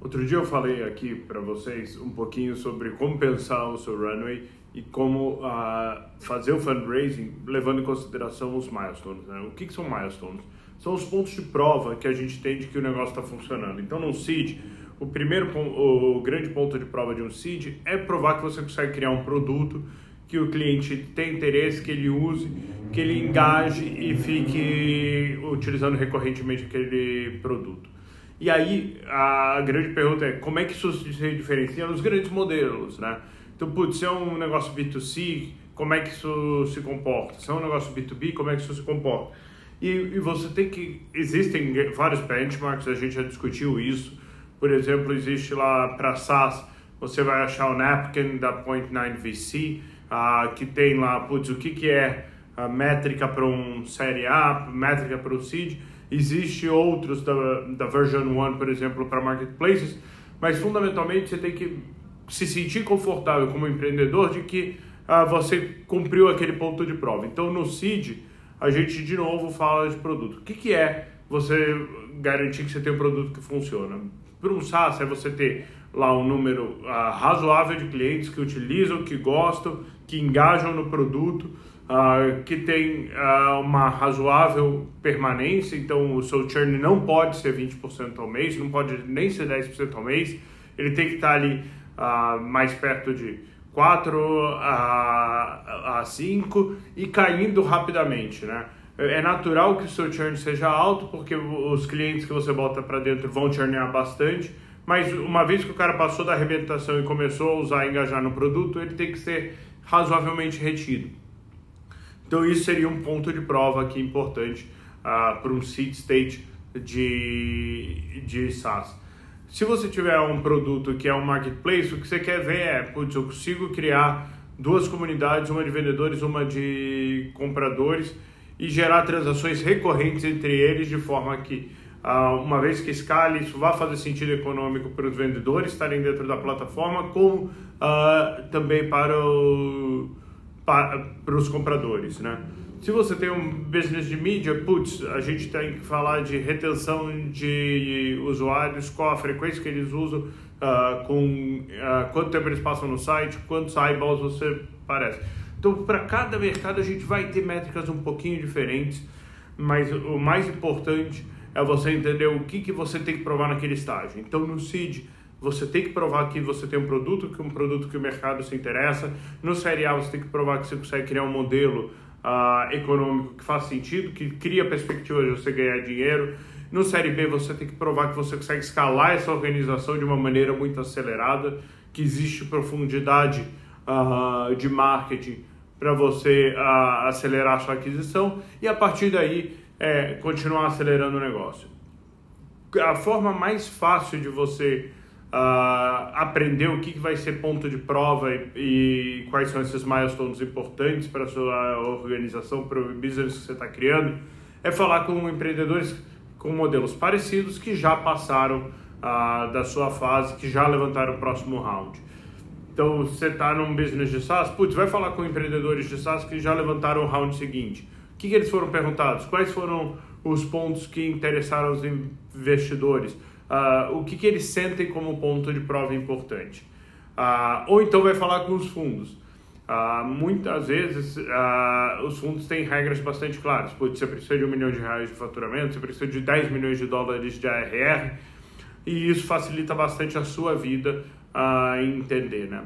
Outro dia eu falei aqui para vocês um pouquinho sobre como pensar o seu runway e como uh, fazer o fundraising levando em consideração os milestones. Né? O que, que, são milestones? São os pontos de prova que a gente tem de que o negócio está funcionando. Então, no seed, o primeiro, o grande ponto de prova de um seed é provar que você consegue criar um produto que o cliente tem interesse, que ele use, que ele engaje e fique utilizando recorrentemente aquele produto. E aí, a grande pergunta é como é que isso se diferencia nos grandes modelos, né? Então, putz, se é um negócio B2C, como é que isso se comporta? Se é um negócio B2B, como é que isso se comporta? E, e você tem que... Existem vários benchmarks, a gente já discutiu isso. Por exemplo, existe lá para SaaS, você vai achar o Napkin da Point9 VC, uh, que tem lá, putz, o que, que é a métrica para um Série A, métrica para o Seed Existe outros da, da version 1, por exemplo, para marketplaces, mas fundamentalmente você tem que se sentir confortável como empreendedor de que ah, você cumpriu aquele ponto de prova. Então no seed a gente de novo fala de produto. O que, que é você garantir que você tem um produto que funciona? Para um SaaS é você ter lá um número ah, razoável de clientes que utilizam, que gostam, que engajam no produto uh, que tem uh, uma razoável permanência, então o seu churn não pode ser 20% ao mês, não pode nem ser 10% ao mês, ele tem que estar ali uh, mais perto de 4 a, a 5 e caindo rapidamente, né? É natural que o seu churn seja alto, porque os clientes que você bota para dentro vão churnear bastante, mas uma vez que o cara passou da arrebentação e começou a usar e engajar no produto, ele tem que ser razoavelmente retido. Então isso seria um ponto de prova aqui importante uh, para um seed state de, de SaaS. Se você tiver um produto que é um marketplace, o que você quer ver é, putz, eu consigo criar duas comunidades, uma de vendedores, uma de compradores, e gerar transações recorrentes entre eles de forma que, uh, uma vez que escale, isso vai fazer sentido econômico para os vendedores estarem dentro da plataforma, como uh, também para o para os compradores, né? Se você tem um business de mídia, putz, a gente tem que falar de retenção de usuários, qual a frequência que eles usam, uh, com uh, quanto tempo eles passam no site, quantos eyeballs você parece. Então, para cada mercado a gente vai ter métricas um pouquinho diferentes, mas o mais importante é você entender o que, que você tem que provar naquele estágio. Então, no seed, você tem que provar que você tem um produto, que um produto que o mercado se interessa. No Série A, você tem que provar que você consegue criar um modelo uh, econômico que faz sentido, que cria perspectiva de você ganhar dinheiro. No Série B, você tem que provar que você consegue escalar essa organização de uma maneira muito acelerada, que existe profundidade uh, de marketing para você uh, acelerar a sua aquisição e a partir daí é, continuar acelerando o negócio. A forma mais fácil de você uh, aprender o que, que vai ser ponto de prova e, e quais são esses milestones importantes para a sua organização, para o business que você está criando, é falar com empreendedores com modelos parecidos que já passaram uh, da sua fase, que já levantaram o próximo round. Então, você está num business de SaaS, putz, vai falar com empreendedores de SaaS que já levantaram o round seguinte. O que, que eles foram perguntados? Quais foram os pontos que interessaram os investidores? Uh, o que, que eles sentem como ponto de prova importante. Uh, ou então vai falar com os fundos. Uh, muitas vezes uh, os fundos têm regras bastante claras. Putz, você precisa de um milhão de reais de faturamento, você precisa de 10 milhões de dólares de ARR, e isso facilita bastante a sua vida uh, em entender. Né?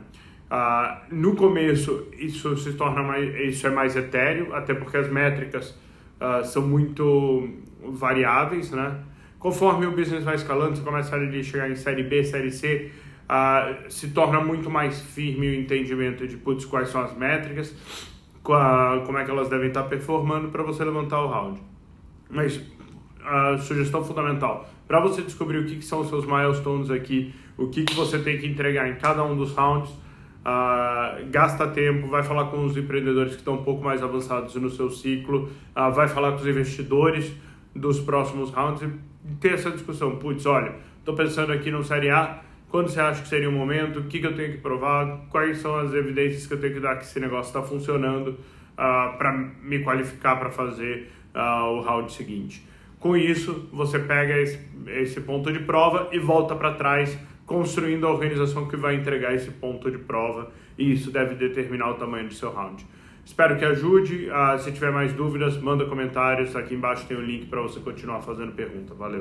no começo, isso se torna mais, isso é mais etéreo, até porque as métricas são muito variáveis, né? Conforme o business vai escalando, você começa a chegar em série B, série C, uh, se torna muito mais firme o entendimento de putz, quais são as métricas, como é que elas devem estar performando para você levantar o round. Mas a sugestão fundamental, para você descobrir o que, que, são os seus milestones aqui, o que, que você tem que entregar em cada um dos rounds, uh, gasta tempo, vai falar com os empreendedores que estão um pouco mais avançados no seu ciclo, uh, vai falar com os investidores dos próximos rounds ter essa discussão. Putz, olha, estou pensando aqui no Série A, quando você acha que seria o momento, o que, que eu tenho que provar, quais são as evidências que eu tenho que dar que esse negócio está funcionando uh, ah, para me qualificar para fazer uh, o round seguinte. Com isso, você pega esse, esse ponto de prova e volta para trás, construindo a organização que vai entregar esse ponto de prova, e isso deve determinar o tamanho do seu round. Espero que ajude. Uh, se tiver mais dúvidas, manda comentários. Aqui embaixo tem o um link para você continuar fazendo pergunta. Valeu!